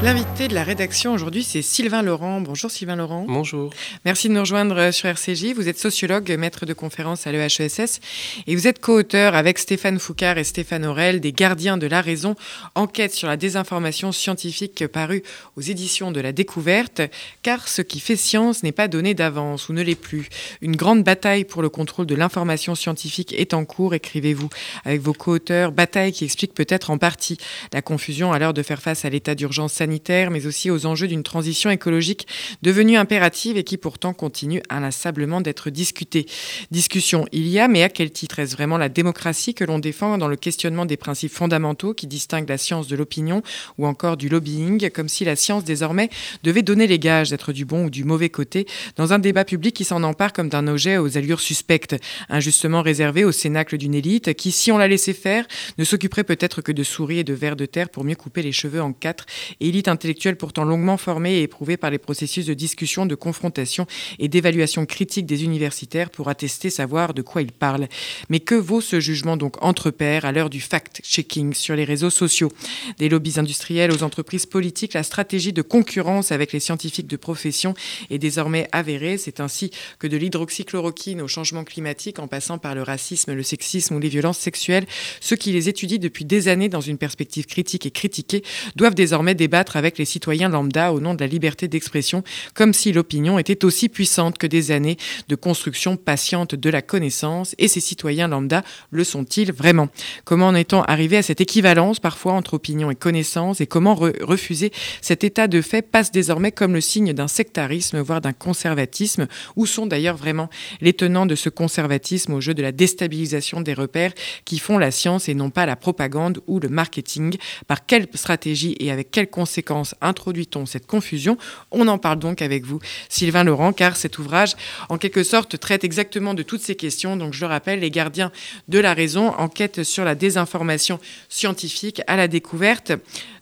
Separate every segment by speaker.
Speaker 1: L'invité de la rédaction aujourd'hui, c'est Sylvain Laurent. Bonjour Sylvain Laurent.
Speaker 2: Bonjour.
Speaker 1: Merci de nous rejoindre sur RCJ. Vous êtes sociologue, maître de conférence à l'EHESS et vous êtes co-auteur avec Stéphane Foucard et Stéphane Aurel des Gardiens de la raison, enquête sur la désinformation scientifique parue aux éditions de la découverte, car ce qui fait science n'est pas donné d'avance ou ne l'est plus. Une grande bataille pour le contrôle de l'information scientifique est en cours, écrivez-vous, avec vos co-auteurs, bataille qui explique peut-être en partie la confusion à l'heure de faire face à l'état d'urgence sanitaire mais aussi aux enjeux d'une transition écologique devenue impérative et qui pourtant continue inlassablement d'être discutée. Discussion il y a, mais à quel titre? Est-ce vraiment la démocratie que l'on défend dans le questionnement des principes fondamentaux qui distinguent la science de l'opinion ou encore du lobbying, comme si la science désormais devait donner les gages d'être du bon ou du mauvais côté dans un débat public qui s'en empare comme d'un objet aux allures suspectes, injustement réservé au cénacle d'une élite qui, si on la laissait faire, ne s'occuperait peut-être que de souris et de vers de terre pour mieux couper les cheveux en quatre, et intellectuelle pourtant longuement formée et éprouvée par les processus de discussion, de confrontation et d'évaluation critique des universitaires pour attester savoir de quoi ils parlent. Mais que vaut ce jugement donc entre pairs à l'heure du fact-checking sur les réseaux sociaux? Des lobbies industriels aux entreprises politiques, la stratégie de concurrence avec les scientifiques de profession est désormais avérée. C'est ainsi que de l'hydroxychloroquine au changement climatique en passant par le racisme, le sexisme ou les violences sexuelles, ceux qui les étudient depuis des années dans une perspective critique et critiquée doivent désormais débattre avec les citoyens lambda au nom de la liberté d'expression, comme si l'opinion était aussi puissante que des années de construction patiente de la connaissance. Et ces citoyens lambda le sont-ils vraiment? Comment en est-on arrivé à cette équivalence parfois entre opinion et connaissance Et comment refuser cet état de fait passe désormais comme le signe d'un sectarisme, voire d'un conservatisme? Où sont d'ailleurs vraiment les tenants de ce conservatisme au jeu de la déstabilisation des repères qui font la science et non pas la propagande ou le marketing? Par quelle stratégie et avec quelles conséquences introduit-on cette confusion On en parle donc avec vous, Sylvain Laurent, car cet ouvrage, en quelque sorte, traite exactement de toutes ces questions. Donc, je le rappelle, Les gardiens de la raison, enquête sur la désinformation scientifique à la découverte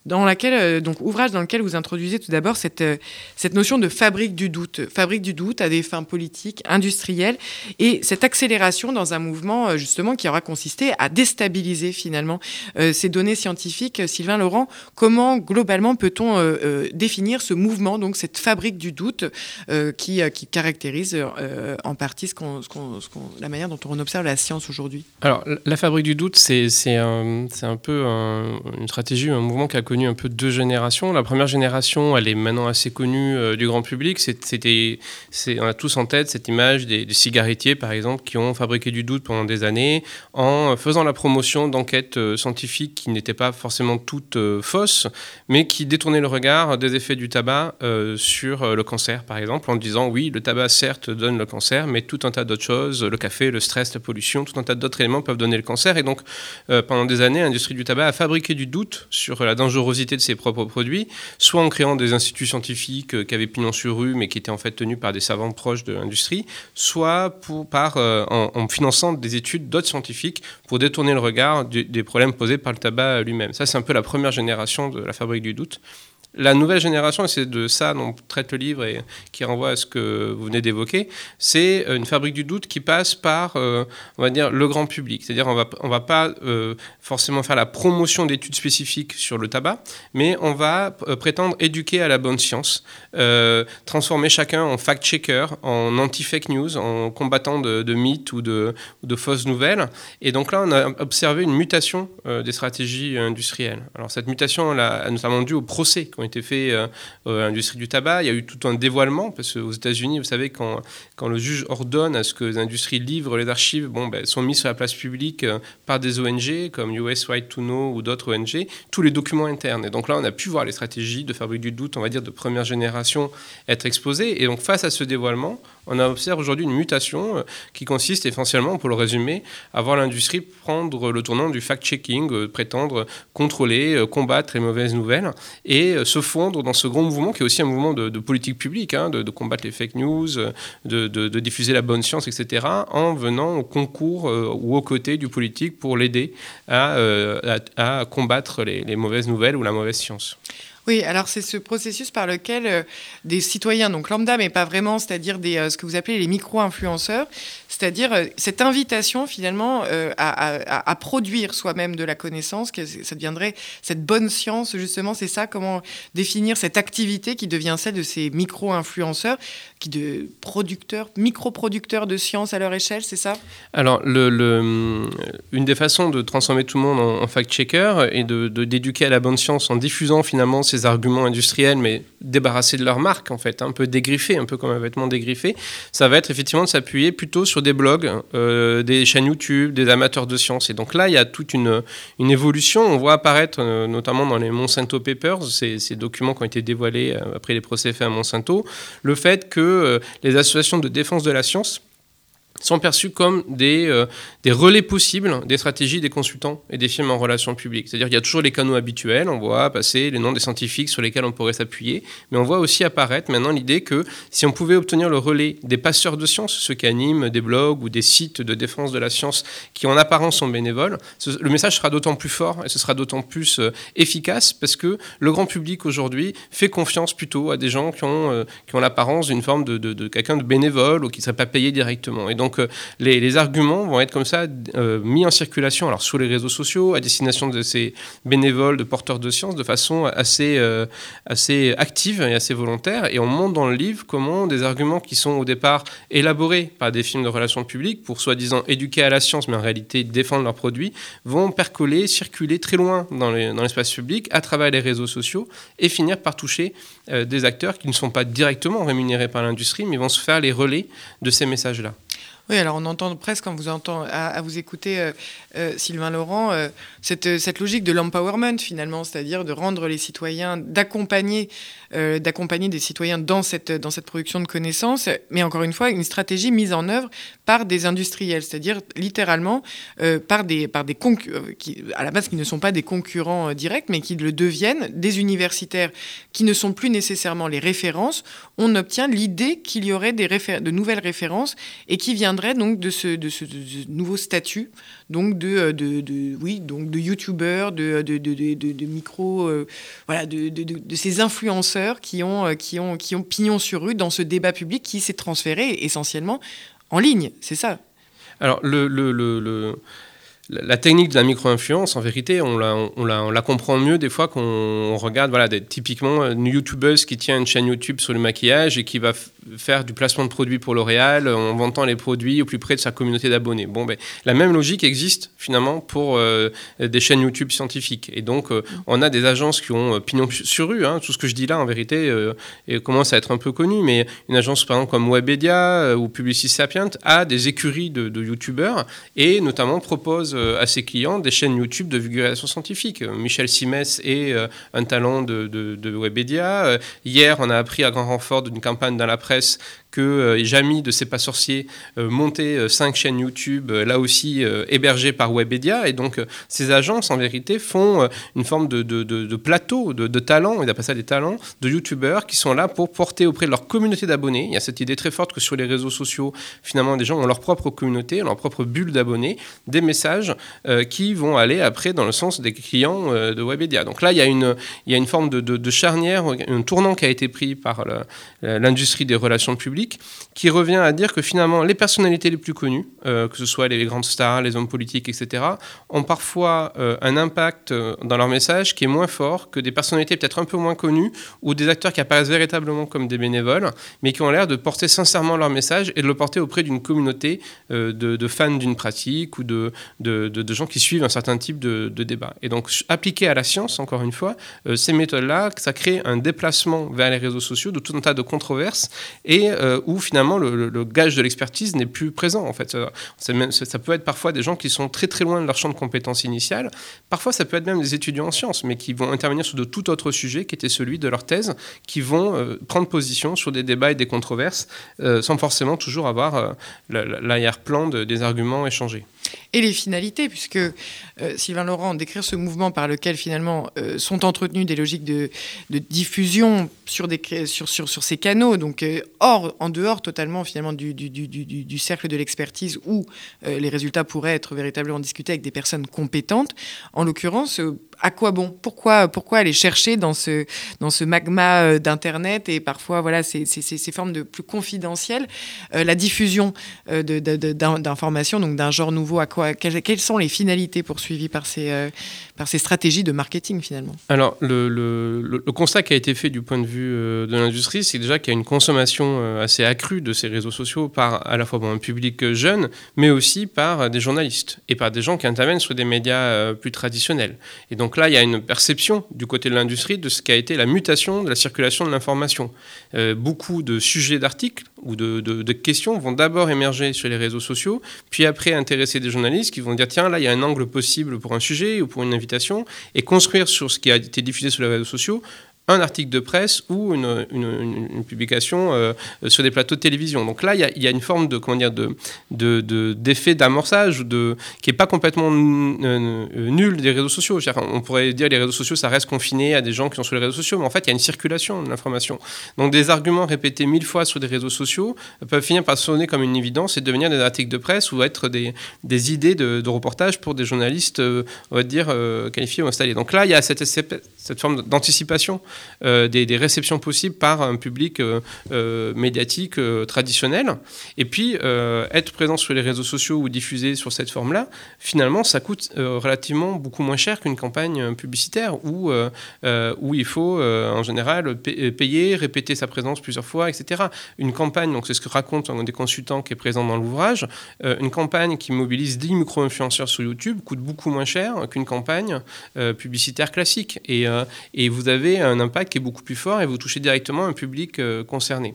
Speaker 1: dans laquelle, euh, donc ouvrage dans lequel vous introduisez tout d'abord cette, euh, cette notion de fabrique du doute, fabrique du doute à des fins politiques, industrielles, et cette accélération dans un mouvement euh, justement qui aura consisté à déstabiliser finalement ces données scientifiques. Sylvain Laurent, comment globalement peut-on définir ce mouvement, donc cette fabrique du doute qui, qui caractérise en partie la manière dont on observe la science aujourd'hui?
Speaker 2: Alors la fabrique du doute, c'est, c'est, un, c'est un peu une stratégie, un mouvement qui a connu un peu deux générations. La première génération, elle est maintenant assez connue euh, du grand public. C'était, on a tous en tête cette image des, cigarettiers, par exemple, qui ont fabriqué du doute pendant des années en faisant la promotion d'enquêtes euh, scientifiques qui n'étaient pas forcément toutes euh, fausses, mais qui détournaient le regard des effets du tabac sur le cancer, par exemple, en disant oui, le tabac certes donne le cancer, mais tout un tas d'autres choses, le café, le stress, la pollution, tout un tas d'autres éléments peuvent donner le cancer. Et donc, pendant des années, l'industrie du tabac a fabriqué du doute sur la dangerosité de ses propres produits, soit en créant des instituts scientifiques euh, qui avaient pignon sur rue, mais qui étaient en fait tenus par des savants proches de l'industrie, soit par, euh, en, finançant des études d'autres scientifiques pour détourner le regard des problèmes posés par le tabac lui-même. Ça, c'est un peu la première génération de la fabrique du doute. La nouvelle génération, et c'est de ça dont traite le livre et qui renvoie à ce que vous venez d'évoquer, c'est une fabrique du doute qui passe par, euh, on va dire, le grand public. C'est-à-dire, on va, on va pas euh, forcément faire la promotion d'études spécifiques sur le tabac, mais on va euh, prétendre éduquer à la bonne science, transformer chacun en fact-checker, en anti-fake news, en combattant de, mythes ou de, fausses nouvelles. Et donc là, on a observé une mutation des stratégies industrielles. Alors, cette mutation, elle a notamment dû au procès été faits euh, à l'industrie du tabac. Il y a eu tout un dévoilement, parce qu'aux États-Unis, vous savez, quand, quand le juge ordonne à ce que les industries livrent les archives, bon, ben, sont mis sur la place publique euh, par des ONG comme US Right to Know ou d'autres ONG, tous les documents internes. Et donc là, on a pu voir les stratégies de fabrique du doute, on va dire, de première génération être exposées. Et donc, face à ce dévoilement, on observe aujourd'hui une mutation euh, qui consiste essentiellement, pour le résumer, à voir l'industrie prendre le tournant du fact-checking, euh, prétendre contrôler, euh, combattre les mauvaises nouvelles et se fondre dans ce grand mouvement qui est aussi un mouvement de, politique publique, hein, de, combattre les fake news, de, diffuser la bonne science, etc., en venant au concours ou aux côtés du politique pour l'aider à, combattre les mauvaises nouvelles ou la mauvaise science.
Speaker 1: Oui, alors c'est ce processus par lequel euh, des citoyens, donc lambda, mais pas vraiment, c'est-à-dire euh, ce que vous appelez les micro-influenceurs, c'est-à-dire euh, cette invitation finalement à, produire soi-même de la connaissance, que ça deviendrait cette bonne science, justement, c'est ça, comment définir cette activité qui devient celle de ces micro-influenceurs, qui de producteurs, micro-producteurs de science à leur échelle, c'est ça?
Speaker 2: Alors, une des façons de transformer tout le monde en, fact-checker et de, d'éduquer à la bonne science en diffusant finalement ces arguments industriels, mais débarrassés de leur marque, en fait, un peu dégriffés, un peu comme un vêtement dégriffé, ça va être effectivement de s'appuyer plutôt sur des blogs, euh, des chaînes YouTube, des amateurs de science. Et donc là, il y a toute une, évolution. On voit apparaître, euh, notamment dans les Monsanto Papers, ces, ces, documents qui ont été dévoilés euh, après les procès faits à Monsanto, le fait que les associations de défense de la science sont perçus comme des, euh, des relais possibles des stratégies des consultants et des firmes en relations publiques. C'est-à-dire qu'il y a toujours les canaux habituels, on voit passer les noms des scientifiques sur lesquels on pourrait s'appuyer, mais on voit aussi apparaître maintenant l'idée que si on pouvait obtenir le relais des passeurs de science, ceux qui animent des blogs ou des sites de défense de la science qui en apparence sont bénévoles, le message sera d'autant plus fort et ce sera d'autant plus euh, efficace parce que le grand public aujourd'hui fait confiance plutôt à des gens qui ont, euh, ont l'apparence d'une forme de, de, de quelqu'un de bénévole ou qui ne serait pas payé directement. Et donc donc euh, les, arguments vont être comme ça euh, mis en circulation, alors sur les réseaux sociaux, à destination de ces bénévoles, de porteurs de sciences, de façon assez, euh, assez active et assez volontaire. Et on montre dans le livre comment des arguments qui sont au départ élaborés par des films de relations publiques pour soi-disant éduquer à la science, mais en réalité défendre leurs produits, vont percoler, circuler très loin dans l'espace public à travers les réseaux sociaux et finir par toucher des acteurs qui ne sont pas directement rémunérés par l'industrie, mais vont se faire les relais de ces messages-là.
Speaker 1: Oui, alors on entend presque, quand vous entend, à, vous écouter, euh, euh, Sylvain Laurent, euh, cette, cette, logique de l'empowerment finalement, c'est-à-dire de rendre les citoyens, d'accompagner, des citoyens dans cette, production de connaissances, mais encore une fois, une stratégie mise en œuvre par des industriels, c'est-à-dire littéralement par des, par des à la base qui ne sont pas des concurrents directs, mais qui le deviennent, des universitaires qui ne sont plus nécessairement les références, on obtient l'idée qu'il y aurait des de nouvelles références et qui viennent donc de ce, de ce, nouveau statut, donc de, euh, de, oui, donc de youtubeurs, de, de, de, micro, euh, voilà, de, ces influenceurs qui ont, euh, qui, ont, qui ont pignon sur rue dans ce débat public qui s'est transféré essentiellement en ligne, c'est ça?
Speaker 2: Alors le, le la technique de la micro-influence, en vérité, on la, comprend mieux des fois qu'on regarde, voilà, typiquement une youtubeuse qui tient une chaîne YouTube sur le maquillage et qui va faire du placement de produits pour L'Oréal en vantant les produits au plus près de sa communauté d'abonnés. Bon, ben, la même logique existe finalement pour euh, des chaînes YouTube scientifiques. Et donc, euh, on a des agences qui ont euh, pignon sur rue. Hein. tout ce que je dis là, en vérité, commence à être un peu connu. Mais une agence, par exemple, comme Webedia ou Publicis Sapient a des écuries de, de YouTubeurs et notamment propose à ses clients des chaînes YouTube de vulgarisation scientifique. Michel Simès est un talent de, de, de Webedia. Hier, on a appris à grand renfort d'une campagne dans la presse que euh, Jamy de C'est pas sorcier euh, montait euh, cinq chaînes YouTube, là aussi hébergées par Webedia. Et donc, ces agences, en vérité, font une forme de, plateau de, talents, et d'après ça des talents, de YouTubeurs qui sont là pour porter auprès de leur communauté d'abonnés. Il y a cette idée très forte que sur les réseaux sociaux, finalement, des gens ont leur propre communauté, leur propre bulle d'abonnés, des messages qui vont aller après dans le sens des clients de Webedia. Donc là, il y a une, il y a une forme de, charnière, un tournant qui a été pris par l'industrie des relations publiques qui revient à dire que finalement les personnalités les plus connues, euh, que ce soit les grandes stars, les hommes politiques, etc., ont parfois euh, un impact euh, dans leur message qui est moins fort que des personnalités peut-être un peu moins connues ou des acteurs qui apparaissent véritablement comme des bénévoles, mais qui ont l'air de porter sincèrement leur message et de le porter auprès d'une communauté de, fans d'une pratique ou de, de, gens qui suivent un certain type de, débat. Et donc, appliqué à la science, encore une fois, ces méthodes-là, ça crée un déplacement vers les réseaux sociaux de tout un tas de controverses et euh, où finalement le, gage de l'expertise n'est plus présent. En fait, ça, ça, peut être parfois des gens qui sont très très loin de leur champ de compétences initiales. Parfois, ça peut être même des étudiants en sciences, mais qui vont intervenir sur de tout autre sujet qui était celui de leur thèse, qui vont euh, prendre position sur des débats et des controverses euh, sans forcément toujours avoir l'arrière-plan des arguments échangés
Speaker 1: et les finalités, puisque euh, Sylvain Laurent décrit ce mouvement par lequel finalement euh, sont entretenues des logiques de, diffusion sur, ces canaux, donc euh, en dehors totalement finalement du cercle de l'expertise où les résultats pourraient être véritablement discutés avec des personnes compétentes. En l'occurrence, à quoi bon pourquoi, pourquoi aller chercher dans ce, dans ce magma euh, d'Internet et parfois voilà, ces, ces, ces, formes de plus confidentielles euh, La diffusion euh, d'informations, donc d'un genre nouveau, à quoi, quelles, quelles, sont les finalités poursuivies par ces, par ces stratégies de marketing finalement
Speaker 2: Alors, le, le, le, constat qui a été fait du point de vue de l'industrie, c'est déjà qu'il y a une consommation assez accrue de ces réseaux sociaux par à la fois bon, un public jeune, mais aussi par des journalistes et par des gens qui interviennent sur des médias plus traditionnels. Et donc là, il y a une perception du côté de l'industrie de ce qu'a été la mutation de la circulation de l'information. Euh, beaucoup de sujets d'articles ou de, de, questions vont d'abord émerger sur les réseaux sociaux, puis après intéresser des journalistes qui vont dire tiens, là, il y a un angle possible pour un sujet ou pour une invitation, et construire sur ce qui a été diffusé sur les réseaux sociaux un article de presse ou une, publication euh, sur des plateaux de télévision. Donc là, il y, a, une forme de comment dire de d'effet de, d'amorçage qui est pas complètement nul des réseaux sociaux. On pourrait dire les réseaux sociaux, ça reste confiné à des gens qui sont sur les réseaux sociaux, mais en fait, il y a une circulation de l'information. Donc des arguments répétés mille fois sur des réseaux sociaux peuvent finir par sonner comme une évidence et devenir des articles de presse ou être des, idées de, de, reportage pour des journalistes, euh, on va dire, euh, qualifiés ou installés. Donc là, il y a cette forme d'anticipation euh, des, réceptions possibles par un public euh, euh, médiatique traditionnel. Et puis, être présent sur les réseaux sociaux ou diffuser sur cette forme-là, finalement, ça coûte relativement beaucoup moins cher qu'une campagne publicitaire où, où il faut, en général, payer, répéter sa présence plusieurs fois, etc. Une campagne, donc c'est ce que raconte un des consultants qui est présent dans l'ouvrage, une campagne qui mobilise 10 micro-influenceurs sur YouTube coûte beaucoup moins cher qu'une campagne publicitaire classique. Et, et vous avez un impact qui est beaucoup plus fort et vous touchez directement un public euh, concerné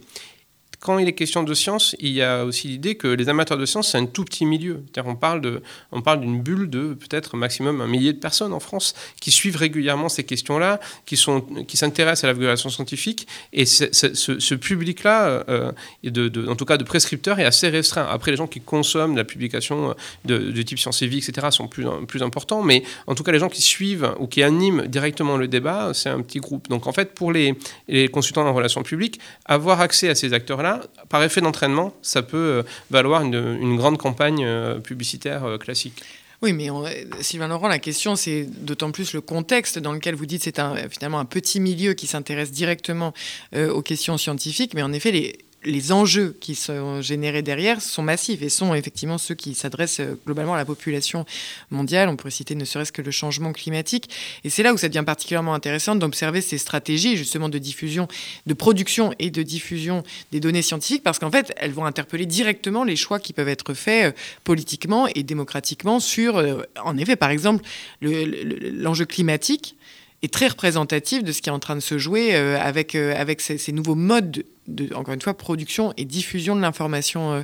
Speaker 2: quand il est question de science, il y a aussi l'idée que les amateurs de science, c'est un tout petit milieu. On parle, de, on parle d'une bulle de peut-être maximum un millier de personnes en France qui suivent régulièrement ces questions-là, qui, sont, qui s'intéressent à la vulgarisation scientifique. Et ce, public-là, euh, de, en tout cas de prescripteurs, est assez restreint. Après, les gens qui consomment la publication de, type science et vie, etc., sont plus, plus importants. Mais en tout cas, les gens qui suivent ou qui animent directement le débat, c'est un petit groupe. Donc en fait, pour les, les consultants en relations publiques, avoir accès à ces acteurs-là, par effet d'entraînement, ça peut euh, valoir une, grande campagne euh, publicitaire euh, classique.
Speaker 1: Oui, mais Sylvain Laurent, la question, c'est d'autant plus le contexte dans lequel vous dites c'est finalement un petit milieu qui s'intéresse directement aux questions scientifiques, mais en effet, les, les enjeux qui sont générés derrière sont massifs et sont effectivement ceux qui s'adressent euh, globalement à la population mondiale. On pourrait citer ne serait-ce que le changement climatique. Et c'est là où ça devient particulièrement intéressant d'observer ces stratégies justement de diffusion, de production et de diffusion des données scientifiques parce qu'en fait, elles vont interpeller directement les choix qui peuvent être faits euh, politiquement et démocratiquement sur, euh, en effet, par exemple, l'enjeu climatique est très représentatif de ce qui est en train de se jouer avec, avec ces, ces nouveaux modes encore une fois, production et diffusion de l'information euh,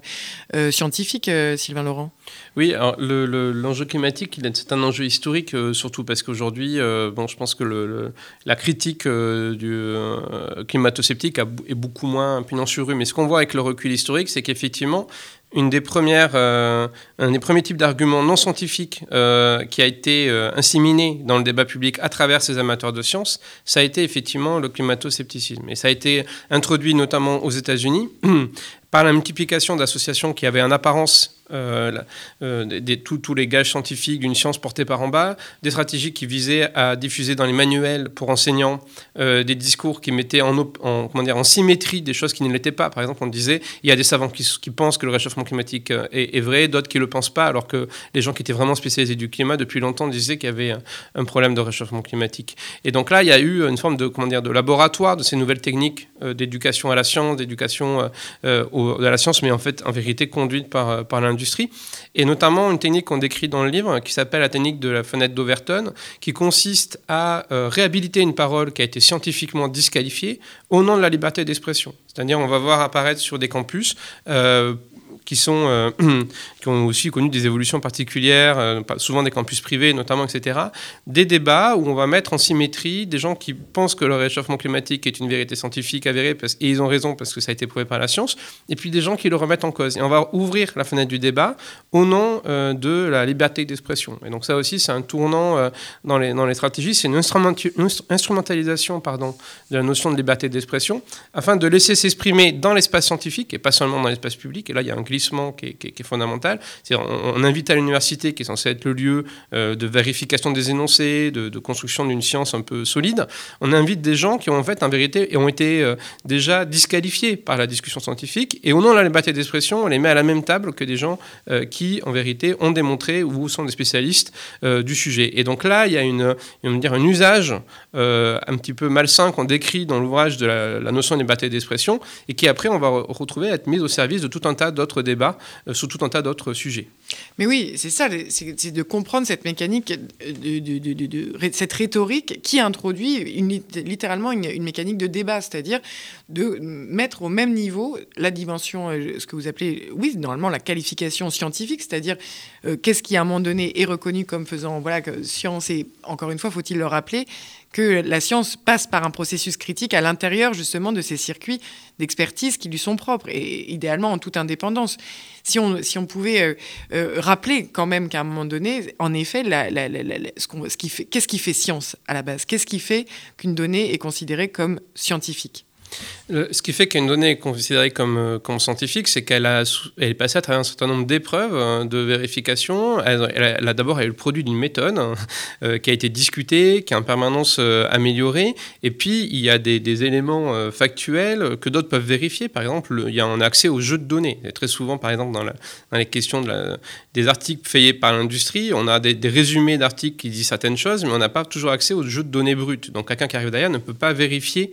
Speaker 1: euh, scientifique, euh, Sylvain Laurent
Speaker 2: Oui, l'enjeu climatique, c'est un enjeu historique, surtout parce qu'aujourd'hui, bon, je pense que le, la critique du climato-sceptique est beaucoup moins pignon sur rue. Mais ce qu'on voit avec le recul historique, c'est qu'effectivement, premières, un des premiers types d'arguments non scientifiques qui a été inséminé dans le débat public à travers ces amateurs de sciences, ça a été effectivement le climato-scepticisme. Et ça a été introduit notamment aux États-Unis, par la multiplication d'associations qui avaient en apparence euh, euh, des, tous les gages scientifiques d'une science portée par en bas, des stratégies qui visaient à diffuser dans les manuels pour enseignants euh, des discours qui mettaient en, en, comment dire, en symétrie des choses qui ne l'étaient pas. Par exemple, on disait il y a des savants qui, pensent que le réchauffement climatique est, vrai, d'autres qui ne le pensent pas, alors que les gens qui étaient vraiment spécialisés du climat depuis longtemps disaient qu'il y avait un, problème de réchauffement climatique. Et donc là, il y a eu une forme de, comment dire, de laboratoire de ces nouvelles techniques d'éducation à la science, d'éducation de la science, mais en fait, en vérité, conduite par, par l'industrie et notamment une technique qu'on décrit dans le livre qui s'appelle la technique de la fenêtre d'Overton, qui consiste à euh, réhabiliter une parole qui a été scientifiquement disqualifiée au nom de la liberté d'expression. C'est-à-dire, on va voir apparaître sur des campus euh, qui, sont, euh, qui ont aussi connu des évolutions particulières, euh, souvent des campus privés notamment, etc. Des débats où on va mettre en symétrie des gens qui pensent que le réchauffement climatique est une vérité scientifique avérée, et ils ont raison parce que ça a été prouvé par la science, et puis des gens qui le remettent en cause. Et on va ouvrir la fenêtre du débat au nom euh, de la liberté d'expression. Et donc ça aussi, c'est un tournant dans, les, dans les stratégies, c'est une, instrumentalisation pardon, de la notion de liberté d'expression, afin de laisser s'exprimer dans l'espace scientifique, et pas seulement dans l'espace public. Et là, il y a un glitch qui est, fondamental. On, invite à l'université, qui est censée être le lieu de vérification des énoncés, de, construction d'une science un peu solide, on invite des gens qui ont en fait en vérité et ont été déjà disqualifiés par la discussion scientifique et au nom de la liberté d'expression, on les met à la même table que des gens qui en vérité ont démontré ou sont des spécialistes du sujet. Et donc là, il y a un usage euh, un petit peu malsain qu'on décrit dans l'ouvrage de la, notion de liberté d'expression et qui après on va retrouver être mise au service de tout un tas d'autres débats euh, sur tout un tas d'autres sujets.
Speaker 1: Mais oui, c'est ça, c'est de comprendre cette mécanique, cette rhétorique qui introduit littéralement une, mécanique de débat, c'est-à-dire de mettre au même niveau la dimension, euh, ce que vous appelez, oui, normalement la qualification scientifique, c'est-à-dire qu'est-ce qui à un moment donné est reconnu comme faisant, voilà, que science et encore une fois, faut-il le rappeler, que la science passe par un processus critique à l'intérieur justement de ces circuits d'expertise qui lui sont propres et idéalement en toute indépendance. Si on, pouvait euh, euh, rappeler quand même qu'à un moment donné, en effet, ce, qui fait, qu'est-ce qui fait science à la base? Qu'est-ce qui fait qu'une donnée est considérée comme scientifique?
Speaker 2: Ce qui fait qu'une donnée est considérée comme, euh, scientifique, c'est qu'elle a, elle est passée à travers un certain nombre d'épreuves hein, de vérification. Elle, a, d'abord le produit d'une méthode hein, euh, qui a été discutée, qui est en permanence euh, améliorée. Et puis, il y a des, éléments factuels que d'autres peuvent vérifier. Par exemple, il y a un accès aux jeux de données. Très souvent, par exemple, dans, les questions des articles faits par l'industrie, on a des, des résumés d'articles qui disent certaines choses, mais on n'a pas toujours accès aux jeux de données brutes. Donc, quelqu'un qui arrive derrière ne peut pas vérifier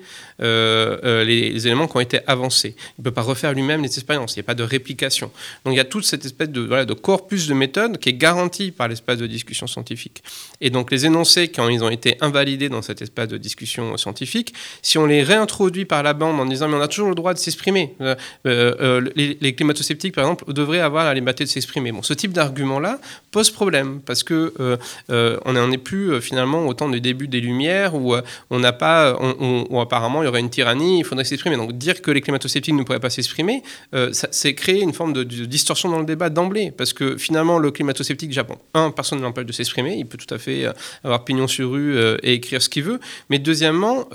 Speaker 2: les les, éléments qui ont été avancés. Il ne peut pas refaire lui-même les expériences. Il n'y a pas de réplication. Donc il y a toute cette espèce de, corpus de méthodes qui est garanti par l'espace de discussion scientifique. Et donc les énoncés, quand ils ont été invalidés dans cet espace de discussion scientifique, si on les réintroduit par la bande en disant mais on a toujours le droit de s'exprimer, euh, euh, euh, les, climato-sceptiques par exemple devraient avoir la liberté de s'exprimer. Bon, ce type d'argument-là pose problème parce que on n'en est plus finalement au temps du début des Lumières où on n'a pas, où apparemment il y aurait une tyrannie, il faudrait s'exprimer. Donc dire que les climato-sceptiques ne pourraient pas s'exprimer, euh, c'est créer une forme de, distorsion dans le débat d'emblée, parce que finalement le climato-sceptique Japon, un, personne ne l'empêche de s'exprimer, il peut tout à fait euh, avoir pignon sur rue euh, et écrire ce qu'il veut, mais deuxièmement,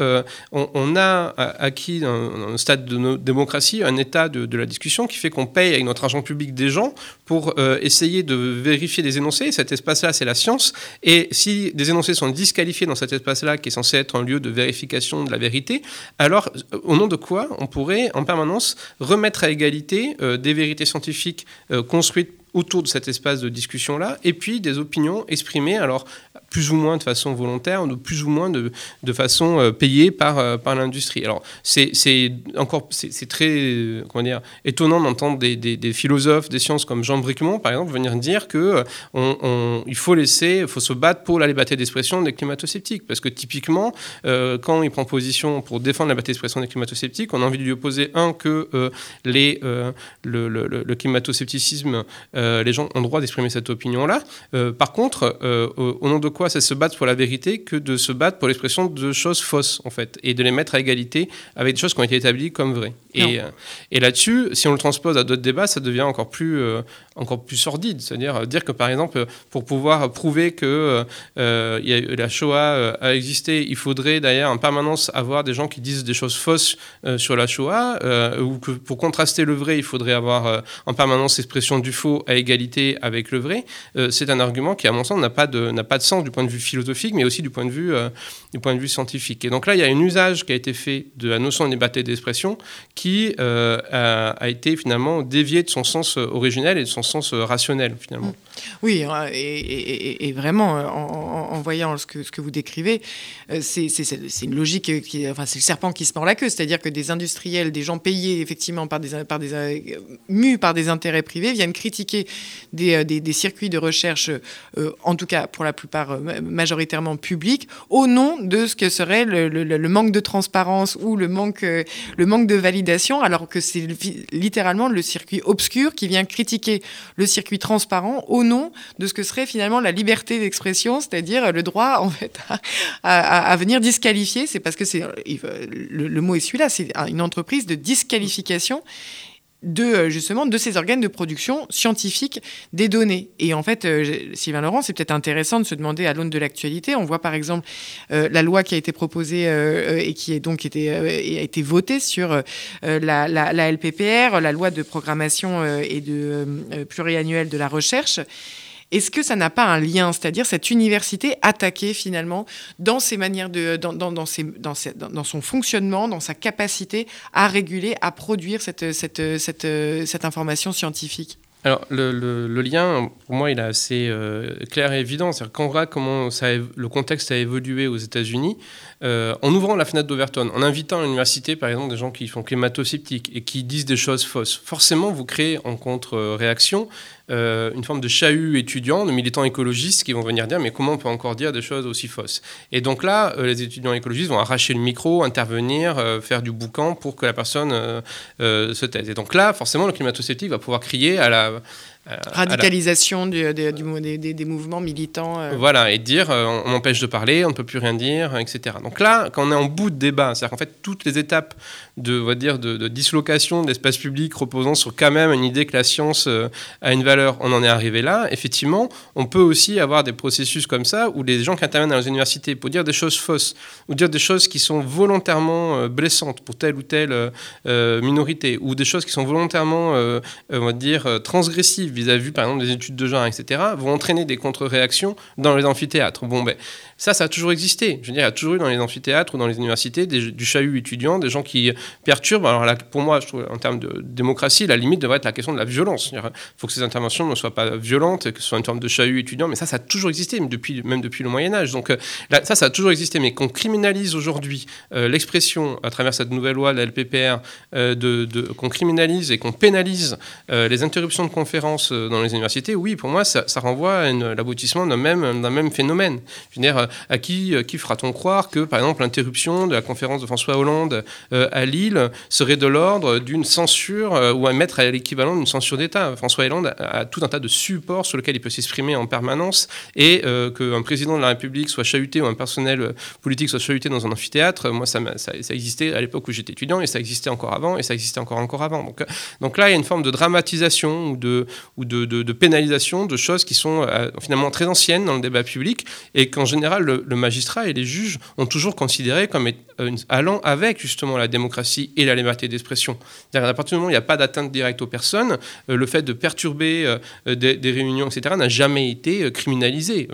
Speaker 2: on, a acquis dans, un stade de nos démocratie un état de, la discussion qui fait qu'on paye avec notre argent public des gens pour essayer de vérifier des énoncés. Cet espace-là, c'est la science, et si des énoncés sont disqualifiés dans cet espace-là, qui est censé être un lieu de vérification de la vérité, alors au nom de quoi on pourrait en permanence remettre à égalité euh, des vérités scientifiques euh, construites autour de cet espace de discussion-là, et puis des opinions exprimées, alors plus ou moins de façon volontaire, ou plus ou moins de, de façon euh, payée par, euh, par l'industrie. Alors c'est encore c'est très comment dire, étonnant d'entendre des, des, philosophes des sciences comme Jean Bricmont, par exemple, venir dire que euh, on, faut laisser, il faut se battre pour la liberté d'expression des climato-sceptiques, parce que typiquement, quand il prend position pour défendre la liberté d'expression des climato-sceptiques, on a envie de lui opposer un que les, le, le, climato-scepticisme euh, les gens ont droit d'exprimer cette opinion-là. Euh, par contre, euh, au, nom de quoi c'est se battre pour la vérité que de se battre pour l'expression de choses fausses, en fait, et de les mettre à égalité avec des choses qui ont été établies comme vraies. Et, et là-dessus, si on le transpose à d'autres débats, ça devient encore plus, encore plus sordide. C'est-à-dire dire que, par exemple, pour pouvoir prouver que la Shoah a existé, il faudrait d'ailleurs en permanence avoir des gens qui disent des choses fausses sur la Shoah, ou que pour contraster le vrai, il faudrait avoir en permanence l'expression du faux à égalité avec le vrai, euh, c'est un argument qui, à mon sens, n'a pas, de, pas de sens du point de vue philosophique, mais aussi du point de vue, euh, du point de vue scientifique. Et donc là, il y a un usage qui a été fait de la notion de liberté d'expression qui euh, a, été finalement dévié de son sens originel et de son sens rationnel, finalement. Mmh.
Speaker 1: Oui, et, vraiment, en, voyant ce que, vous décrivez, c'est, une logique qui, enfin, c'est le serpent qui se mord la queue, c'est-à-dire que des industriels, des gens payés effectivement par des, par des, mus par des intérêts privés, viennent critiquer euh, des, circuits de recherche, euh, en tout cas pour la plupart euh, majoritairement publics, au nom de ce que serait le, manque de transparence ou le manque, le manque de validation, alors que c'est littéralement le circuit obscur qui vient critiquer le circuit transparent au nom de ce que serait finalement la liberté d'expression, c'est-à-dire le droit en fait à, venir disqualifier. C'est parce que c'est le, le mot est celui-là, c'est une entreprise de disqualification de euh, justement de ces organes de production scientifique des données. Et en fait, euh, Sylvain Laurent, c'est peut-être intéressant de se demander à l'aune de l'actualité. On voit par exemple euh, la loi qui a été proposée et qui est donc été, a été votée sur la, la, LPPR, la loi de programmation et de pluriannuelle de la recherche. Est-ce que ça n'a pas un lien, c'est-à-dire cette université attaquée finalement dans ses manières de, dans, dans, dans, ses, dans, dans, son fonctionnement, dans sa capacité à réguler, à produire cette, cette, cette, cette information scientifique?
Speaker 2: Alors, le, lien, pour moi, il est assez euh, clair et évident. C'est-à-dire comment ça le contexte a évolué aux États-Unis, euh, en ouvrant la fenêtre d'Overton, en invitant à l'université, par exemple, des gens qui font climato-sceptiques et qui disent des choses fausses, forcément, vous créez en contre-réaction euh, une forme de chahut étudiant, de militants écologistes qui vont venir dire mais comment on peut encore dire des choses aussi fausses? Et donc là, euh, les étudiants écologistes vont arracher le micro, intervenir, euh, faire du boucan pour que la personne se taise. Et donc là, forcément, le climato-sceptique va pouvoir crier à la
Speaker 1: Radicalisation du, des, mouvements militants. Euh.
Speaker 2: Voilà, et dire euh, on m'empêche de parler, on ne peut plus rien dire, etc. Donc là, quand on est en bout de débat, c'est-à-dire qu'en fait, toutes les étapes de, on va dire, de, dislocation de l'espace public reposant sur quand même une idée que la science a une valeur, on en est arrivé là. Effectivement, on peut aussi avoir des processus comme ça où les gens qui interviennent dans les universités pour dire des choses fausses ou dire des choses qui sont volontairement blessantes pour telle ou telle minorité ou des choses qui sont volontairement, on va dire, transgressives vis-à-vis, par exemple, des études de genre, etc., vont entraîner des contre-réactions dans les amphithéâtres. Bon, ben, ça, ça a toujours existé. Je veux dire, il y a toujours eu dans les amphithéâtres ou dans les universités du chahut étudiant, des gens qui perturbent. Alors là, pour moi, je trouve, en termes de démocratie, la limite devrait être la question de la violence. Il faut que ces interventions ne soient pas violentes, que ce soit une forme de chahut étudiant. Mais ça, ça a toujours existé, même depuis, même depuis le Moyen Âge. Donc euh, ça, ça a toujours existé. Mais qu'on criminalise aujourd'hui euh, l'expression à travers cette nouvelle loi, la LPPR, euh, de, qu'on criminalise et qu'on pénalise les interruptions de conférences dans les universités, oui, pour moi, ça, renvoie à l'aboutissement d'un même, même phénomène. Je veux dire, à qui, qui fera-t-on croire que, par exemple, l'interruption de la conférence de François Hollande à Lille serait de l'ordre d'une censure euh, ou à mettre à l'équivalent d'une censure d'État François Hollande a tout un tas de supports sur lesquels il peut s'exprimer en permanence et euh, qu'un président de la République soit chahuté ou un personnel politique soit chahuté dans un amphithéâtre, moi, ça, existait à l'époque où j'étais étudiant et ça existait encore avant et ça existait encore encore avant. Donc, donc là, il y a une forme de dramatisation ou de, ou de, de pénalisation de choses qui sont finalement très anciennes dans le débat public et qu'en général, le, magistrat et les juges ont toujours considéré comme euh, allant avec justement la démocratie et la liberté d'expression. À partir du moment où il n'y a pas d'atteinte directe aux personnes, euh, le fait de perturber euh, des, réunions, etc., n'a jamais été criminalisé.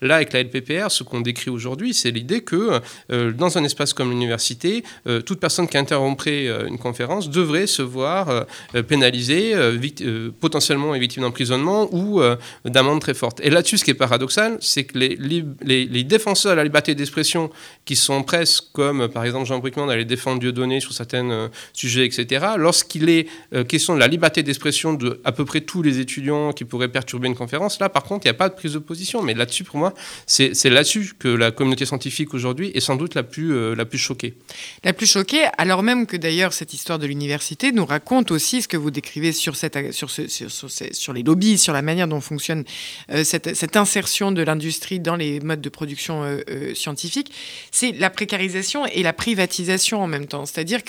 Speaker 2: là, avec la LPPR, ce qu'on décrit aujourd'hui, c'est l'idée que dans un espace comme l'université, toute personne qui interromprait une conférence devrait se voir pénalisée, potentiellement victime d'emprisonnement ou d'amende très forte. Et là-dessus, ce qui est paradoxal, c'est que les, défenseurs de la liberté d'expression, qui sont presque comme par exemple Jean Brickman allait défendre Dieudonné sur certains euh, sujets, etc., lorsqu'il est euh, question de la liberté d'expression de à peu près tous les étudiants qui pourraient perturber une conférence, là par contre, il n'y a pas de prise de position. Mais là-dessus, pour moi, c'est là-dessus que la communauté scientifique aujourd'hui est sans doute la plus, euh, la plus choquée.
Speaker 1: La plus choquée, alors même que d'ailleurs cette histoire de l'université nous raconte aussi ce que vous décrivez sur, cette, sur, sur, sur, les lobbies, sur la manière dont fonctionne cette, cette insertion de l'industrie dans les modes de production scientifique, c'est la précarisation et la privatisation en même temps. C'est-à-dire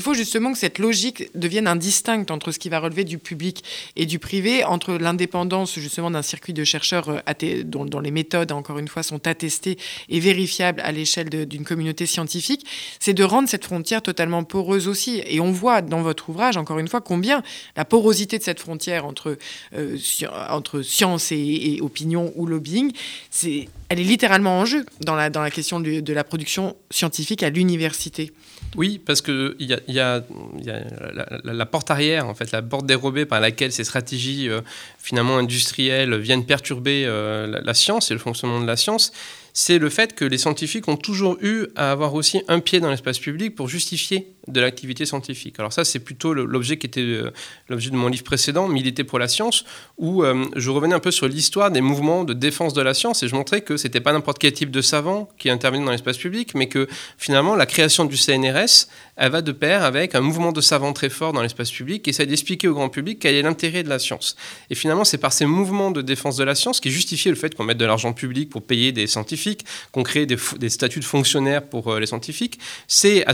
Speaker 1: faut justement que cette logique devienne indistincte entre ce qui va relever du public et du privé, entre l'indépendance justement d'un circuit de chercheurs euh, dont, les méthodes, encore une fois, sont attestées et vérifiables à l'échelle d'une communauté scientifique, c'est de rendre cette frontière totalement poreuse aussi. Et on voit dans votre ouvrage, encore une fois, combien la porosité de cette frontière entre, entre science et, et opinion ou lobbying, c'est elle est littéralement en jeu dans la question de, la production scientifique à l'université.
Speaker 2: Oui, parce a, y a la, porte arrière, en fait, la porte dérobée par laquelle ces stratégies euh, finalement industrielles viennent perturber euh, la, science et le fonctionnement de la science c'est le fait que les scientifiques ont toujours eu à avoir aussi un pied dans l'espace public pour justifier de l'activité scientifique. Alors ça, c'est plutôt l'objet qui était euh, l'objet de mon livre précédent, Militer pour la science, où euh, je revenais un peu sur l'histoire des mouvements de défense de la science et je montrais que c'était pas n'importe quel type de savant qui intervenait dans l'espace public, mais que finalement la création du CNRS, elle va de pair avec un mouvement de savants très fort dans l'espace public qui essaie d'expliquer au grand public quel est l'intérêt de la science. Et finalement, c'est par ces mouvements de défense de la science qui justifient le fait qu'on mette de l'argent public pour payer des scientifiques, qu'on crée des, statuts de fonctionnaires pour euh, les scientifiques. C'est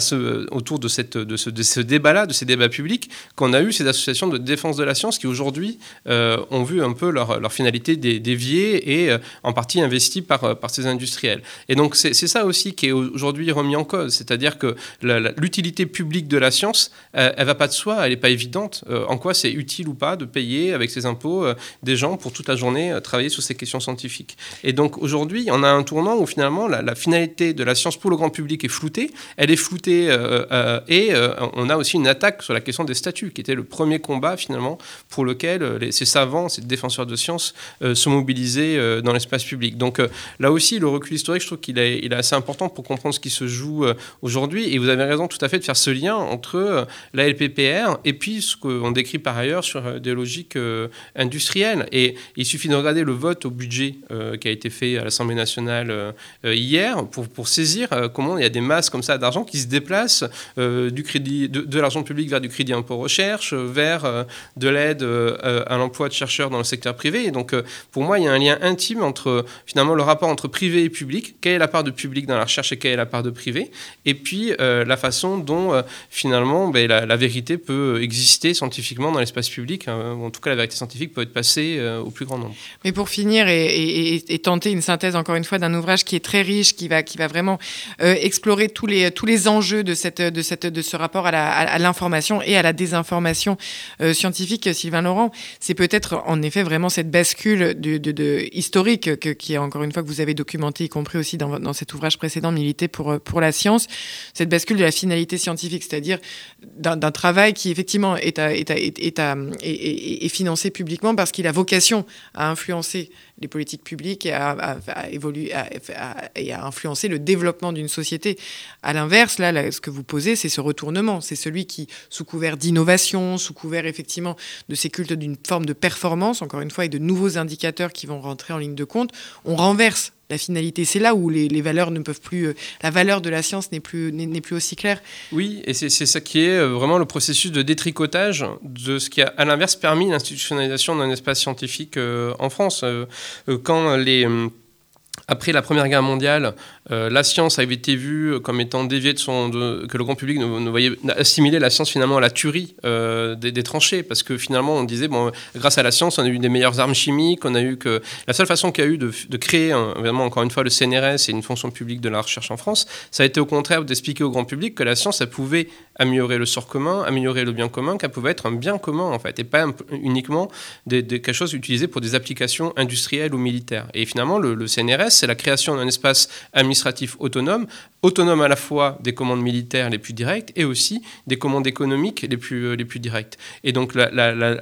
Speaker 2: autour de, de ce, débat-là, de ces débats publics, qu'on a eu ces associations de défense de la science qui aujourd'hui ont vu un peu leur, finalité déviée et en partie investie par, par ces industriels. Et donc c'est ça aussi qui est aujourd'hui remis en cause, c'est-à-dire que l'utilité publique de la science, elle, elle va pas de soi, elle n'est pas évidente. en quoi c'est utile ou pas de payer avec ses impôts des gens pour toute la journée travailler sur ces questions scientifiques. Et donc aujourd'hui, on a un tournant où finalement la, finalité de la science pour le grand public est floutée. Elle est floutée euh, euh, et euh, on a aussi une attaque sur la question des statuts, qui était le premier combat finalement pour lequel ces savants, ces défenseurs de science se mobilisaient dans l'espace public. Donc là aussi, le recul historique, je trouve qu'il est, assez important pour comprendre ce qui se joue aujourd'hui. Et vous avez raison tout à fait de faire ce lien entre la LPPR et puis ce qu'on décrit par ailleurs sur des logiques industrielles. Et il suffit de regarder le vote au budget qui a été fait à l'Assemblée nationale euh, euh, hier pour, saisir euh, comment il y a des masses comme ça d'argent qui se déplacent du crédit, de, l'argent public vers du crédit impôt recherche, vers de l'aide à l'emploi de chercheurs dans le secteur privé. Et donc, pour moi, il y a un lien intime entre finalement le rapport entre privé et public. Quelle est la part de public dans la recherche et quelle est la part de privé? Et puis, la façon dont finalement ben, la, vérité peut exister scientifiquement dans l'espace public. Hein, en tout cas, la vérité scientifique peut être passée au plus grand nombre.
Speaker 1: Mais pour finir et, tenter une synthèse encore une fois d'un ouvrage qui est très riche, qui va, qui va vraiment euh, explorer tous les, tous les enjeux de, cette, de, cette, de ce rapport à l'information et à la désinformation euh, scientifique, Sylvain Laurent. C'est peut-être en effet vraiment cette bascule de, de, historique que, qui est encore une fois que vous avez documenté, y compris aussi dans, dans cet ouvrage précédent, Militer pour, pour la science, cette bascule de la finalité scientifique, c'est-à-dire d'un travail qui effectivement est, est, est, est financé publiquement parce qu'il a vocation à influencer les politiques publiques et à, et à influencer le développement d'une société. À l'inverse, là, ce que vous posez, c'est ce retournement. C'est celui qui, sous couvert d'innovation, sous couvert effectivement de ces cultes d'une forme de performance, encore une fois, et de nouveaux indicateurs qui vont rentrer en ligne de compte, on renverse la finalité. C'est là où les, valeurs ne peuvent plus. Euh, la valeur de la science n'est plus, n'est plus aussi claire.
Speaker 2: Oui, et c'est ça qui est euh, vraiment le processus de détricotage de ce qui a, à l'inverse, permis l'institutionnalisation d'un espace scientifique euh, en France. quand les après la Première Guerre mondiale, euh, la science avait été vue comme étant déviée de son. que le grand public ne, voyait. assimiler la science finalement à la tuerie euh, des, tranchées. Parce que finalement, on disait, bon, grâce à la science, on a eu des meilleures armes chimiques, on a eu que. La seule façon qu'il y a eu de, créer, encore une fois, le CNRS et une fonction publique de la recherche en France, ça a été au contraire d'expliquer au grand public que la science, ça pouvait améliorer le sort commun, améliorer le bien commun, qu'elle pouvait être un bien commun, en fait, et pas uniquement quelque chose utilisé pour des applications industrielles ou militaires. Et finalement, le, CNRS, c'est la création d'un espace administratif autonome, autonome à la fois des commandes militaires les plus directes et aussi des commandes économiques les plus, euh, les plus directes. Et donc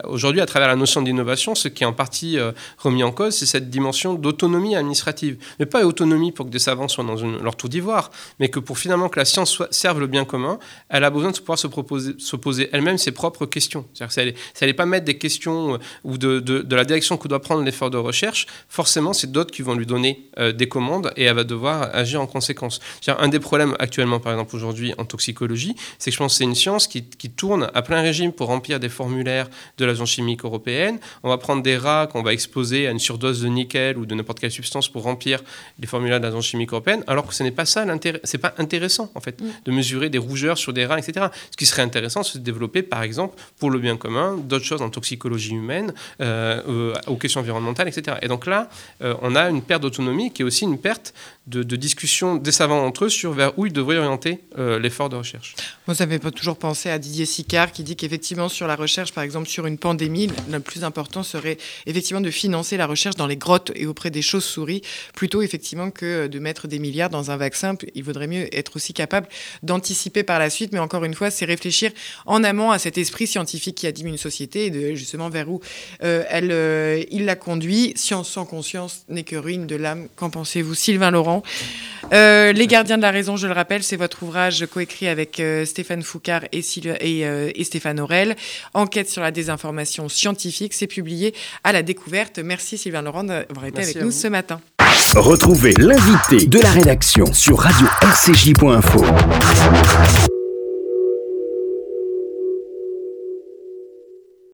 Speaker 2: aujourd'hui, à travers la notion d'innovation, ce qui est en partie euh, remis en cause, c'est cette dimension d'autonomie administrative. Mais pas autonomie pour que des savants soient dans leur tour d'ivoire, mais que pour finalement que la science serve le bien commun, elle a besoin de pouvoir se poser elle-même ses propres questions. C'est-à-dire que si elle n'est pas mettre des questions euh, ou de, de, la direction que doit prendre l'effort de recherche, forcément, c'est d'autres qui vont lui donner des commandes et elle va devoir agir en conséquence. Un des problèmes actuellement, par exemple aujourd'hui en toxicologie, c'est que je pense que c'est une science qui, tourne à plein régime pour remplir des formulaires de l'Agence chimique européenne. On va prendre des rats qu'on va exposer à une surdose de nickel ou de n'importe quelle substance pour remplir les formulaires de l'Agence chimique européenne, alors que ce n'est pas ça l'intérêt. C'est pas intéressant en fait mm. de mesurer des rougeurs sur des rats, etc. Ce qui serait intéressant, c'est de développer, par exemple, pour le bien commun, d'autres choses en toxicologie humaine, euh, euh, aux questions environnementales, etc. Et donc là, euh, on a une perte d'autonomie qui est aussi une perte de, discussion des savants entre eux sur vers où ils devraient orienter euh, l'effort de recherche.
Speaker 1: Moi, ça pas toujours penser à Didier Sicard qui dit qu'effectivement sur la recherche, par exemple sur une pandémie, le plus important serait effectivement de financer la recherche dans les grottes et auprès des chauves-souris, plutôt effectivement que de mettre des milliards dans un vaccin. Il vaudrait mieux être aussi capable d'anticiper par la suite, mais encore une fois, c'est réfléchir en amont à cet esprit scientifique qui anime une société et de justement vers où euh, elle, euh, il la conduit. Science sans conscience n'est que ruine de l'âme. Qu'en pensez-vous, Sylvain Laurent? Euh, les gardiens de la raison, je le rappelle, c'est votre ouvrage coécrit avec euh, Stéphane Foucard et, euh, et, Stéphane Aurel. Enquête sur la désinformation scientifique, c'est publié à la découverte. Merci Sylvain Laurent d'avoir été avec nous ce matin.
Speaker 3: Retrouvez l'invité de la rédaction sur radio-rcj.info.